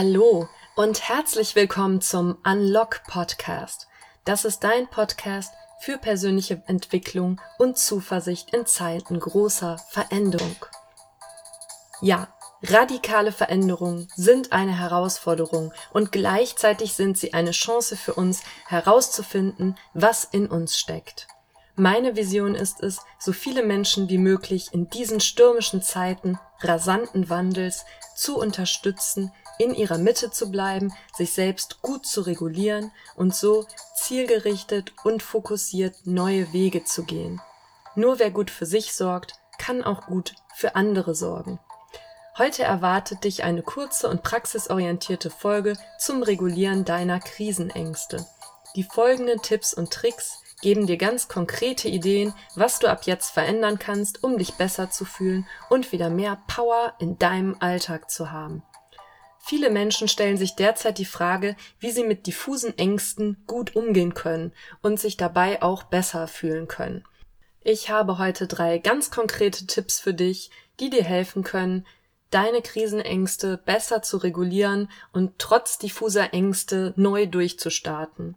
Hallo und herzlich willkommen zum Unlock Podcast. Das ist dein Podcast für persönliche Entwicklung und Zuversicht in Zeiten großer Veränderung. Ja, radikale Veränderungen sind eine Herausforderung und gleichzeitig sind sie eine Chance für uns herauszufinden, was in uns steckt. Meine Vision ist es, so viele Menschen wie möglich in diesen stürmischen Zeiten rasanten Wandels zu unterstützen, in ihrer Mitte zu bleiben, sich selbst gut zu regulieren und so zielgerichtet und fokussiert neue Wege zu gehen. Nur wer gut für sich sorgt, kann auch gut für andere sorgen. Heute erwartet dich eine kurze und praxisorientierte Folge zum Regulieren deiner Krisenängste. Die folgenden Tipps und Tricks geben dir ganz konkrete Ideen, was du ab jetzt verändern kannst, um dich besser zu fühlen und wieder mehr Power in deinem Alltag zu haben. Viele Menschen stellen sich derzeit die Frage, wie sie mit diffusen Ängsten gut umgehen können und sich dabei auch besser fühlen können. Ich habe heute drei ganz konkrete Tipps für dich, die dir helfen können, deine Krisenängste besser zu regulieren und trotz diffuser Ängste neu durchzustarten.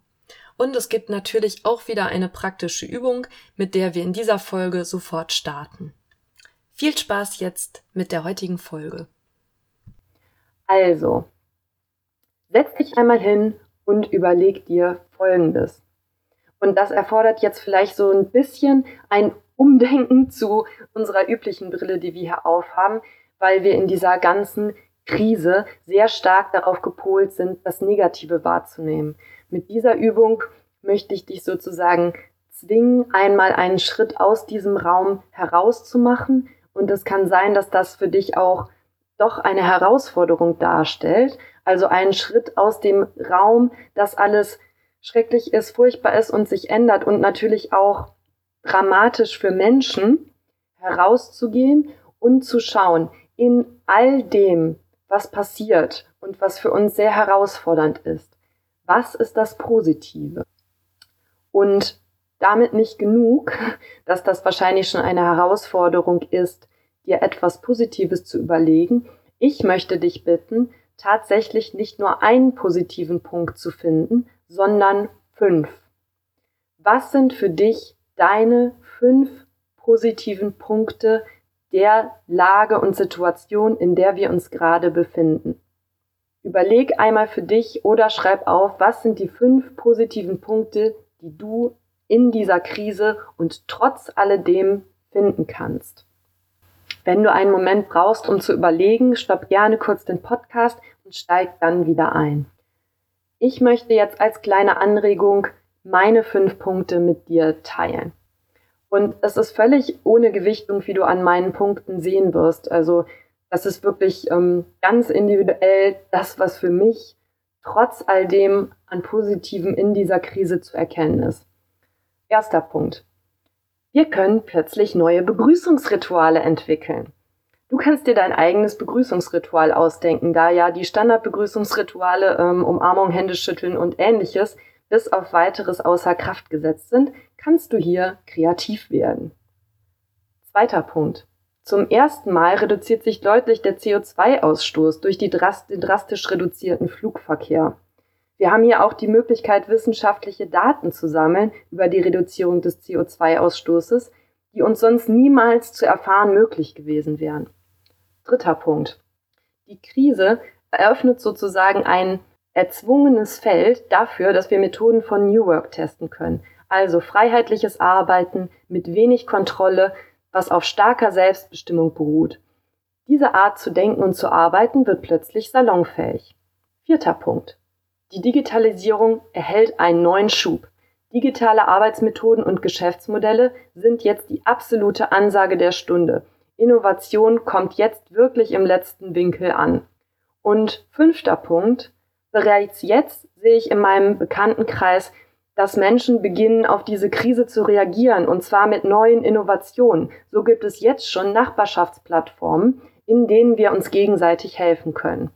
Und es gibt natürlich auch wieder eine praktische Übung, mit der wir in dieser Folge sofort starten. Viel Spaß jetzt mit der heutigen Folge. Also, setz dich einmal hin und überleg dir Folgendes. Und das erfordert jetzt vielleicht so ein bisschen ein Umdenken zu unserer üblichen Brille, die wir hier aufhaben, weil wir in dieser ganzen Krise sehr stark darauf gepolt sind, das Negative wahrzunehmen. Mit dieser Übung möchte ich dich sozusagen zwingen, einmal einen Schritt aus diesem Raum herauszumachen. Und es kann sein, dass das für dich auch doch eine Herausforderung darstellt. Also einen Schritt aus dem Raum, dass alles schrecklich ist, furchtbar ist und sich ändert und natürlich auch dramatisch für Menschen herauszugehen und zu schauen, in all dem, was passiert und was für uns sehr herausfordernd ist, was ist das Positive? Und damit nicht genug, dass das wahrscheinlich schon eine Herausforderung ist, dir etwas Positives zu überlegen. Ich möchte dich bitten, tatsächlich nicht nur einen positiven Punkt zu finden, sondern fünf. Was sind für dich deine fünf positiven Punkte der Lage und Situation, in der wir uns gerade befinden? Überleg einmal für dich oder schreib auf, was sind die fünf positiven Punkte, die du in dieser Krise und trotz alledem finden kannst. Wenn du einen Moment brauchst, um zu überlegen, stopp gerne kurz den Podcast und steig dann wieder ein. Ich möchte jetzt als kleine Anregung meine fünf Punkte mit dir teilen. Und es ist völlig ohne Gewichtung, wie du an meinen Punkten sehen wirst. Also das ist wirklich ähm, ganz individuell das, was für mich trotz all dem an Positiven in dieser Krise zu erkennen ist. Erster Punkt. Wir können plötzlich neue Begrüßungsrituale entwickeln. Du kannst dir dein eigenes Begrüßungsritual ausdenken, da ja die Standardbegrüßungsrituale ähm, Umarmung, Händeschütteln und ähnliches bis auf weiteres außer Kraft gesetzt sind, kannst du hier kreativ werden. Zweiter Punkt. Zum ersten Mal reduziert sich deutlich der CO2-Ausstoß durch Drast den drastisch reduzierten Flugverkehr. Wir haben hier auch die Möglichkeit, wissenschaftliche Daten zu sammeln über die Reduzierung des CO2-Ausstoßes, die uns sonst niemals zu erfahren möglich gewesen wären. Dritter Punkt. Die Krise eröffnet sozusagen ein erzwungenes Feld dafür, dass wir Methoden von New Work testen können. Also freiheitliches Arbeiten mit wenig Kontrolle, was auf starker Selbstbestimmung beruht. Diese Art zu denken und zu arbeiten wird plötzlich salonfähig. Vierter Punkt. Die Digitalisierung erhält einen neuen Schub. Digitale Arbeitsmethoden und Geschäftsmodelle sind jetzt die absolute Ansage der Stunde. Innovation kommt jetzt wirklich im letzten Winkel an. Und fünfter Punkt. Bereits jetzt sehe ich in meinem Bekanntenkreis, dass Menschen beginnen, auf diese Krise zu reagieren, und zwar mit neuen Innovationen. So gibt es jetzt schon Nachbarschaftsplattformen, in denen wir uns gegenseitig helfen können.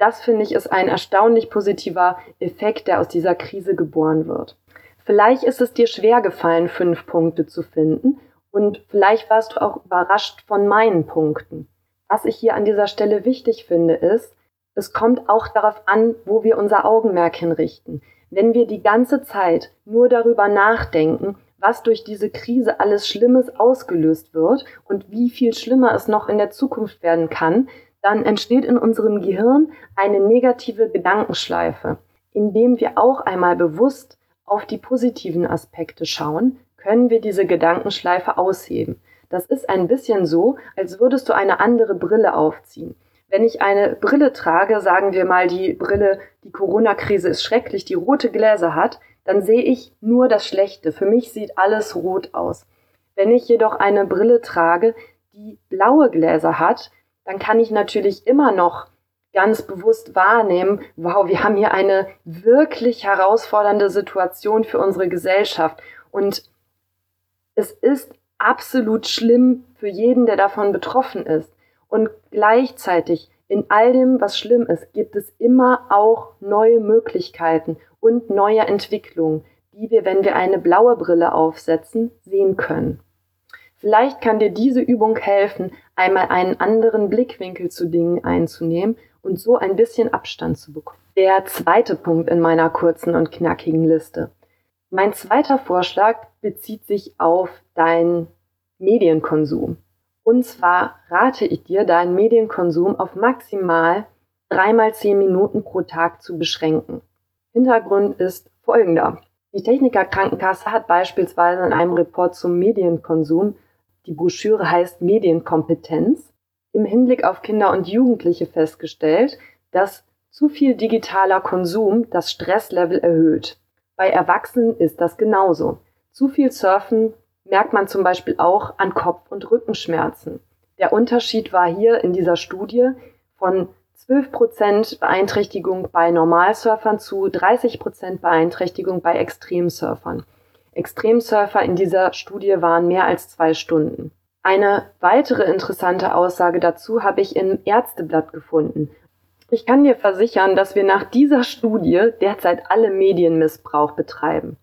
Das finde ich ist ein erstaunlich positiver Effekt, der aus dieser Krise geboren wird. Vielleicht ist es dir schwer gefallen, fünf Punkte zu finden und vielleicht warst du auch überrascht von meinen Punkten. Was ich hier an dieser Stelle wichtig finde, ist, Es kommt auch darauf an, wo wir unser Augenmerk hinrichten. Wenn wir die ganze Zeit nur darüber nachdenken, was durch diese Krise alles Schlimmes ausgelöst wird und wie viel schlimmer es noch in der Zukunft werden kann, dann entsteht in unserem Gehirn eine negative Gedankenschleife. Indem wir auch einmal bewusst auf die positiven Aspekte schauen, können wir diese Gedankenschleife ausheben. Das ist ein bisschen so, als würdest du eine andere Brille aufziehen. Wenn ich eine Brille trage, sagen wir mal die Brille, die Corona-Krise ist schrecklich, die rote Gläser hat, dann sehe ich nur das Schlechte. Für mich sieht alles rot aus. Wenn ich jedoch eine Brille trage, die blaue Gläser hat, dann kann ich natürlich immer noch ganz bewusst wahrnehmen, wow, wir haben hier eine wirklich herausfordernde Situation für unsere Gesellschaft. Und es ist absolut schlimm für jeden, der davon betroffen ist. Und gleichzeitig in all dem, was schlimm ist, gibt es immer auch neue Möglichkeiten und neue Entwicklungen, die wir, wenn wir eine blaue Brille aufsetzen, sehen können. Vielleicht kann dir diese Übung helfen, einmal einen anderen Blickwinkel zu Dingen einzunehmen und so ein bisschen Abstand zu bekommen. Der zweite Punkt in meiner kurzen und knackigen Liste. Mein zweiter Vorschlag bezieht sich auf deinen Medienkonsum. Und zwar rate ich dir, deinen Medienkonsum auf maximal dreimal zehn Minuten pro Tag zu beschränken. Hintergrund ist folgender. Die Techniker Krankenkasse hat beispielsweise in einem Report zum Medienkonsum, die Broschüre heißt Medienkompetenz, im Hinblick auf Kinder und Jugendliche festgestellt, dass zu viel digitaler Konsum das Stresslevel erhöht. Bei Erwachsenen ist das genauso. Zu viel Surfen merkt man zum Beispiel auch an Kopf- und Rückenschmerzen. Der Unterschied war hier in dieser Studie von 12% Beeinträchtigung bei Normalsurfern zu 30% Beeinträchtigung bei Extremsurfern. Extremsurfer in dieser Studie waren mehr als zwei Stunden. Eine weitere interessante Aussage dazu habe ich im Ärzteblatt gefunden. Ich kann dir versichern, dass wir nach dieser Studie derzeit alle Medienmissbrauch betreiben.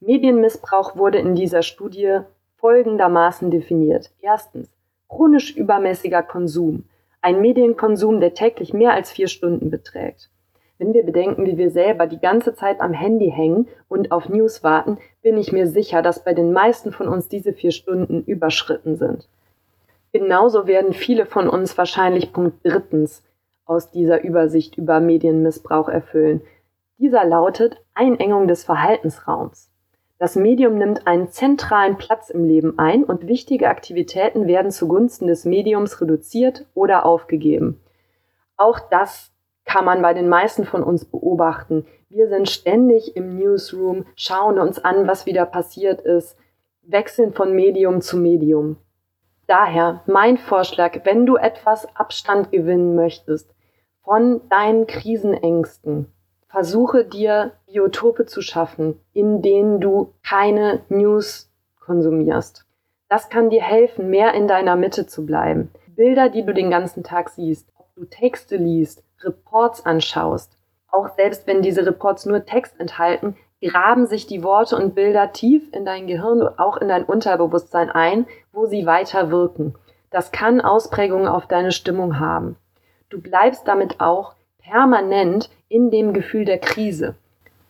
Medienmissbrauch wurde in dieser Studie folgendermaßen definiert. Erstens, chronisch übermäßiger Konsum. Ein Medienkonsum, der täglich mehr als vier Stunden beträgt. Wenn wir bedenken, wie wir selber die ganze Zeit am Handy hängen und auf News warten, bin ich mir sicher, dass bei den meisten von uns diese vier Stunden überschritten sind. Genauso werden viele von uns wahrscheinlich Punkt drittens aus dieser Übersicht über Medienmissbrauch erfüllen. Dieser lautet Einengung des Verhaltensraums. Das Medium nimmt einen zentralen Platz im Leben ein und wichtige Aktivitäten werden zugunsten des Mediums reduziert oder aufgegeben. Auch das kann man bei den meisten von uns beobachten. Wir sind ständig im Newsroom, schauen uns an, was wieder passiert ist, wechseln von Medium zu Medium. Daher mein Vorschlag, wenn du etwas Abstand gewinnen möchtest von deinen Krisenängsten, versuche dir Biotope zu schaffen, in denen du keine News konsumierst. Das kann dir helfen, mehr in deiner Mitte zu bleiben. Bilder, die du den ganzen Tag siehst, ob du Texte liest, Reports anschaust, auch selbst wenn diese Reports nur Text enthalten, graben sich die Worte und Bilder tief in dein Gehirn und auch in dein Unterbewusstsein ein, wo sie weiter wirken. Das kann Ausprägungen auf deine Stimmung haben. Du bleibst damit auch permanent in dem Gefühl der Krise.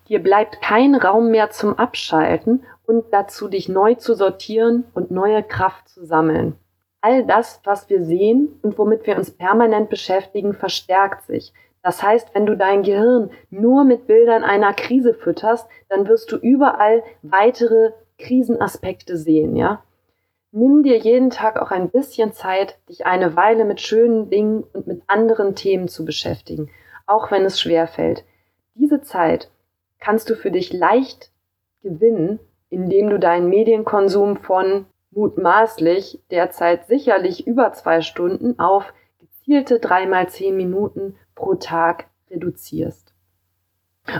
Dir bleibt kein Raum mehr zum Abschalten und dazu, dich neu zu sortieren und neue Kraft zu sammeln. All das, was wir sehen und womit wir uns permanent beschäftigen, verstärkt sich. Das heißt, wenn du dein Gehirn nur mit Bildern einer Krise fütterst, dann wirst du überall weitere Krisenaspekte sehen, ja? Nimm dir jeden Tag auch ein bisschen Zeit, dich eine Weile mit schönen Dingen und mit anderen Themen zu beschäftigen auch wenn es schwer fällt. Diese Zeit kannst du für dich leicht gewinnen, indem du deinen Medienkonsum von mutmaßlich derzeit sicherlich über zwei Stunden auf gezielte dreimal zehn Minuten pro Tag reduzierst.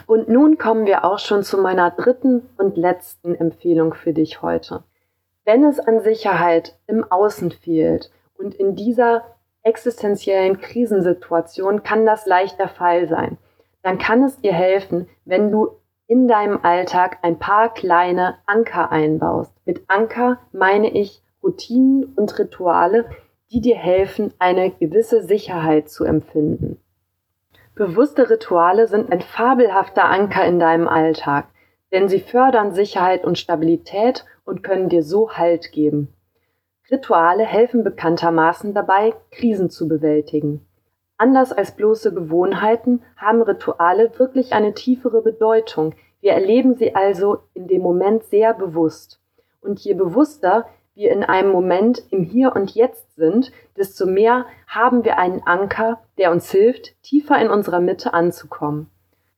Und nun kommen wir auch schon zu meiner dritten und letzten Empfehlung für dich heute. Wenn es an Sicherheit im Außen fehlt und in dieser existenziellen Krisensituation kann das leicht der Fall sein. Dann kann es dir helfen, wenn du in deinem Alltag ein paar kleine Anker einbaust. Mit Anker meine ich Routinen und Rituale, die dir helfen, eine gewisse Sicherheit zu empfinden. Bewusste Rituale sind ein fabelhafter Anker in deinem Alltag, denn sie fördern Sicherheit und Stabilität und können dir so Halt geben. Rituale helfen bekanntermaßen dabei, Krisen zu bewältigen. Anders als bloße Gewohnheiten haben Rituale wirklich eine tiefere Bedeutung. Wir erleben sie also in dem Moment sehr bewusst. Und je bewusster wir in einem Moment im Hier und Jetzt sind, desto mehr haben wir einen Anker, der uns hilft, tiefer in unserer Mitte anzukommen.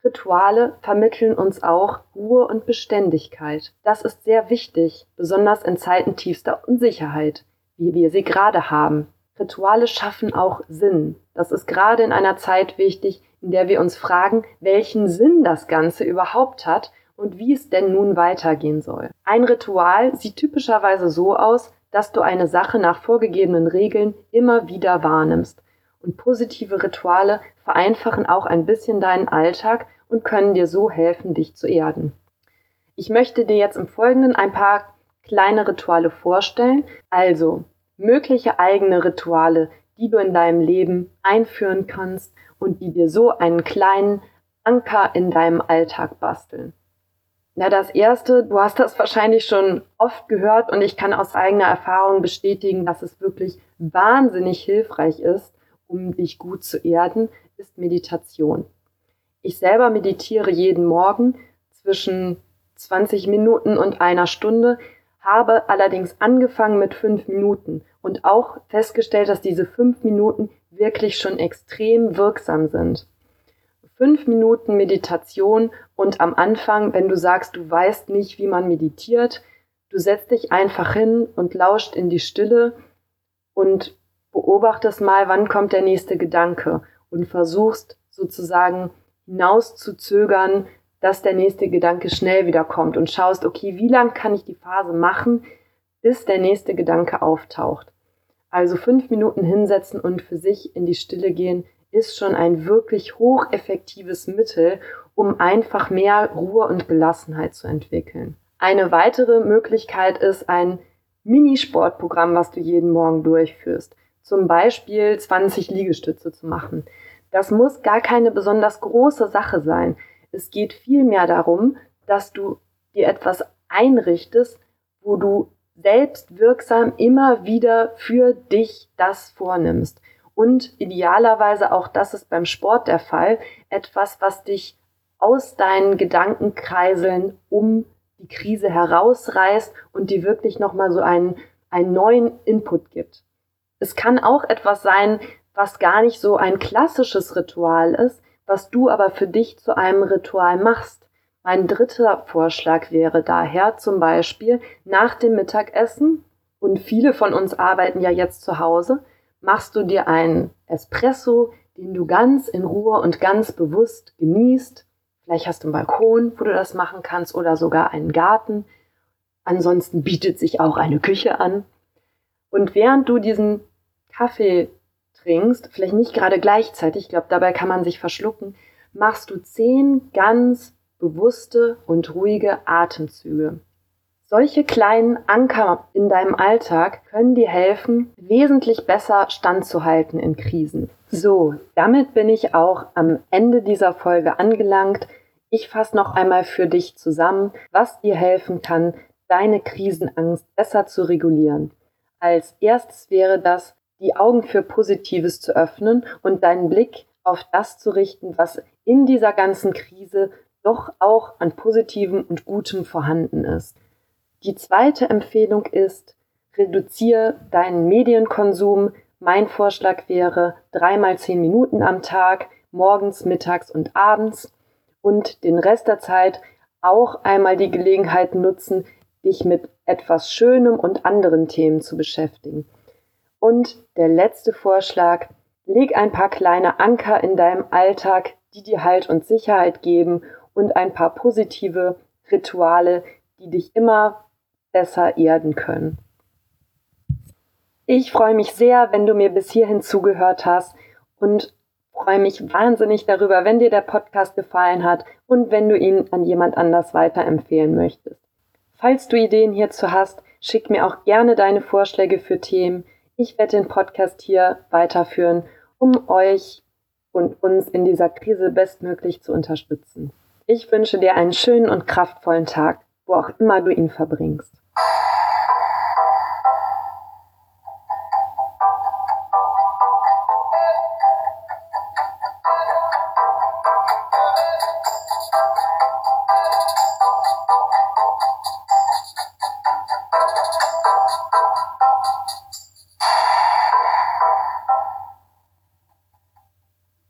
Rituale vermitteln uns auch Ruhe und Beständigkeit. Das ist sehr wichtig, besonders in Zeiten tiefster Unsicherheit, wie wir sie gerade haben. Rituale schaffen auch Sinn. Das ist gerade in einer Zeit wichtig, in der wir uns fragen, welchen Sinn das Ganze überhaupt hat und wie es denn nun weitergehen soll. Ein Ritual sieht typischerweise so aus, dass du eine Sache nach vorgegebenen Regeln immer wieder wahrnimmst. Und positive Rituale vereinfachen auch ein bisschen deinen Alltag und können dir so helfen, dich zu erden. Ich möchte dir jetzt im Folgenden ein paar kleine Rituale vorstellen, also mögliche eigene Rituale, die du in deinem Leben einführen kannst und die dir so einen kleinen Anker in deinem Alltag basteln. Na, das erste, du hast das wahrscheinlich schon oft gehört und ich kann aus eigener Erfahrung bestätigen, dass es wirklich wahnsinnig hilfreich ist, um dich gut zu erden, ist Meditation. Ich selber meditiere jeden Morgen zwischen 20 Minuten und einer Stunde, habe allerdings angefangen mit fünf Minuten und auch festgestellt, dass diese fünf Minuten wirklich schon extrem wirksam sind. Fünf Minuten Meditation und am Anfang, wenn du sagst, du weißt nicht, wie man meditiert, du setzt dich einfach hin und lauscht in die Stille und beobachtest mal, wann kommt der nächste Gedanke und versuchst sozusagen hinaus zu zögern, dass der nächste Gedanke schnell wieder kommt und schaust, okay, wie lang kann ich die Phase machen, bis der nächste Gedanke auftaucht. Also fünf Minuten hinsetzen und für sich in die Stille gehen, ist schon ein wirklich hocheffektives Mittel, um einfach mehr Ruhe und Gelassenheit zu entwickeln. Eine weitere Möglichkeit ist ein Minisportprogramm, was du jeden Morgen durchführst. Zum Beispiel 20 Liegestütze zu machen. Das muss gar keine besonders große Sache sein. Es geht vielmehr darum, dass du dir etwas einrichtest, wo du selbst wirksam immer wieder für dich das vornimmst. Und idealerweise auch, das ist beim Sport der Fall, etwas, was dich aus deinen Gedankenkreiseln um die Krise herausreißt und dir wirklich nochmal so einen, einen neuen Input gibt. Es kann auch etwas sein, was gar nicht so ein klassisches Ritual ist, was du aber für dich zu einem Ritual machst. Mein dritter Vorschlag wäre daher zum Beispiel nach dem Mittagessen, und viele von uns arbeiten ja jetzt zu Hause, machst du dir einen Espresso, den du ganz in Ruhe und ganz bewusst genießt. Vielleicht hast du einen Balkon, wo du das machen kannst oder sogar einen Garten. Ansonsten bietet sich auch eine Küche an. Und während du diesen Kaffee trinkst, vielleicht nicht gerade gleichzeitig, ich glaube, dabei kann man sich verschlucken, machst du zehn ganz bewusste und ruhige Atemzüge. Solche kleinen Anker in deinem Alltag können dir helfen, wesentlich besser standzuhalten in Krisen. So, damit bin ich auch am Ende dieser Folge angelangt. Ich fasse noch einmal für dich zusammen, was dir helfen kann, deine Krisenangst besser zu regulieren. Als erstes wäre das, die Augen für Positives zu öffnen und deinen Blick auf das zu richten, was in dieser ganzen Krise doch auch an Positivem und Gutem vorhanden ist. Die zweite Empfehlung ist, reduziere deinen Medienkonsum. Mein Vorschlag wäre dreimal zehn Minuten am Tag, morgens, mittags und abends und den Rest der Zeit auch einmal die Gelegenheit nutzen, dich mit etwas Schönem und anderen Themen zu beschäftigen. Und der letzte Vorschlag, leg ein paar kleine Anker in deinem Alltag, die dir Halt und Sicherheit geben und ein paar positive Rituale, die dich immer besser erden können. Ich freue mich sehr, wenn du mir bis hierhin zugehört hast und freue mich wahnsinnig darüber, wenn dir der Podcast gefallen hat und wenn du ihn an jemand anders weiterempfehlen möchtest. Falls du Ideen hierzu hast, schick mir auch gerne deine Vorschläge für Themen. Ich werde den Podcast hier weiterführen, um euch und uns in dieser Krise bestmöglich zu unterstützen. Ich wünsche dir einen schönen und kraftvollen Tag, wo auch immer du ihn verbringst.